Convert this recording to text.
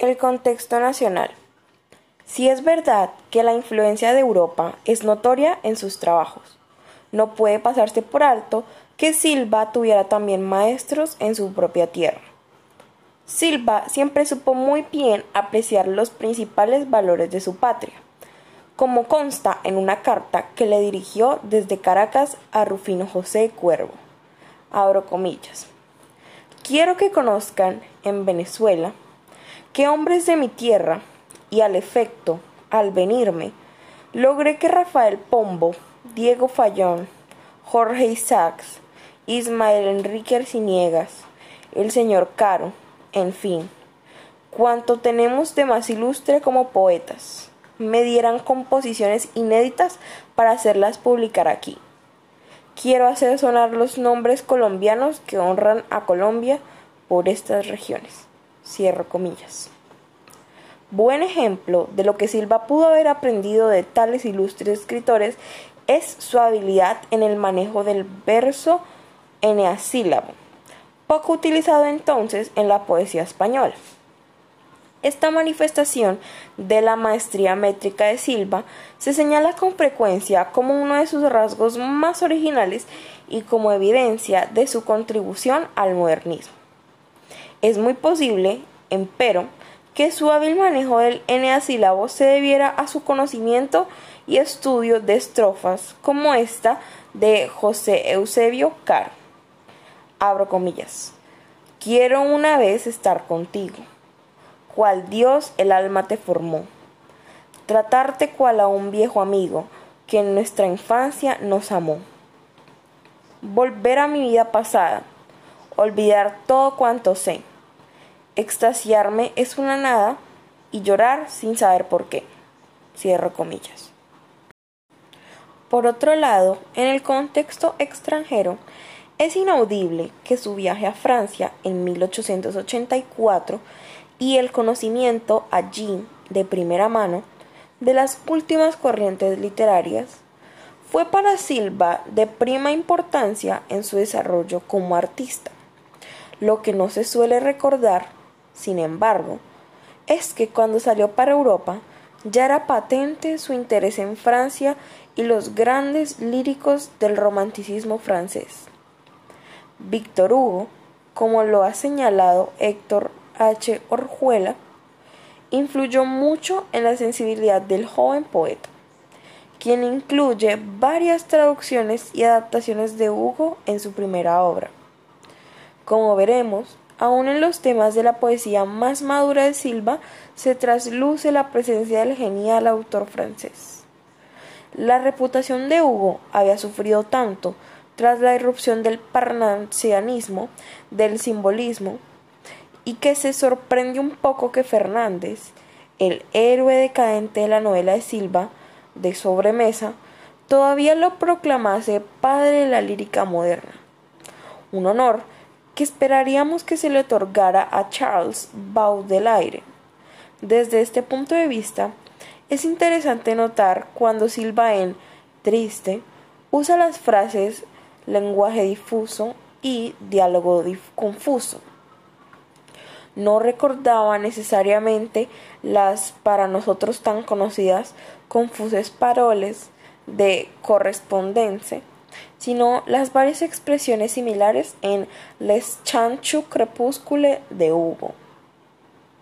El contexto nacional. Si es verdad que la influencia de Europa es notoria en sus trabajos, no puede pasarse por alto que Silva tuviera también maestros en su propia tierra. Silva siempre supo muy bien apreciar los principales valores de su patria, como consta en una carta que le dirigió desde Caracas a Rufino José Cuervo. Abro comillas. Quiero que conozcan en Venezuela que hombres de mi tierra, y al efecto, al venirme, logré que Rafael Pombo, Diego Fallón, Jorge Isaacs, Ismael Enrique Arciniegas, el señor Caro, en fin, cuanto tenemos de más ilustre como poetas, me dieran composiciones inéditas para hacerlas publicar aquí. Quiero hacer sonar los nombres colombianos que honran a Colombia por estas regiones. Cierro comillas. Buen ejemplo de lo que Silva pudo haber aprendido de tales ilustres escritores es su habilidad en el manejo del verso eneasílabo, poco utilizado entonces en la poesía española. Esta manifestación de la maestría métrica de Silva se señala con frecuencia como uno de sus rasgos más originales y como evidencia de su contribución al modernismo. Es muy posible, empero, que su hábil manejo del eneasílabo se debiera a su conocimiento y estudio de estrofas como esta de José Eusebio Caro. Abro comillas. Quiero una vez estar contigo, cual Dios el alma te formó, tratarte cual a un viejo amigo que en nuestra infancia nos amó. Volver a mi vida pasada, olvidar todo cuanto sé Extasiarme es una nada y llorar sin saber por qué. Cierro comillas. Por otro lado, en el contexto extranjero, es inaudible que su viaje a Francia en 1884 y el conocimiento allí de primera mano de las últimas corrientes literarias fue para Silva de prima importancia en su desarrollo como artista. Lo que no se suele recordar sin embargo, es que cuando salió para Europa ya era patente su interés en Francia y los grandes líricos del romanticismo francés. Víctor Hugo, como lo ha señalado Héctor H. Orjuela, influyó mucho en la sensibilidad del joven poeta, quien incluye varias traducciones y adaptaciones de Hugo en su primera obra. Como veremos, Aún en los temas de la poesía más madura de Silva se trasluce la presencia del genial autor francés. La reputación de Hugo había sufrido tanto tras la irrupción del parnasianismo, del simbolismo, y que se sorprende un poco que Fernández, el héroe decadente de la novela de Silva, de sobremesa, todavía lo proclamase padre de la lírica moderna. Un honor que esperaríamos que se le otorgara a Charles Baudelaire. Desde este punto de vista, es interesante notar cuando Silva en Triste usa las frases lenguaje difuso y diálogo confuso. No recordaba necesariamente las para nosotros tan conocidas confusas paroles de correspondencia sino las varias expresiones similares en Les Chanchu Crepúscule de Hugo.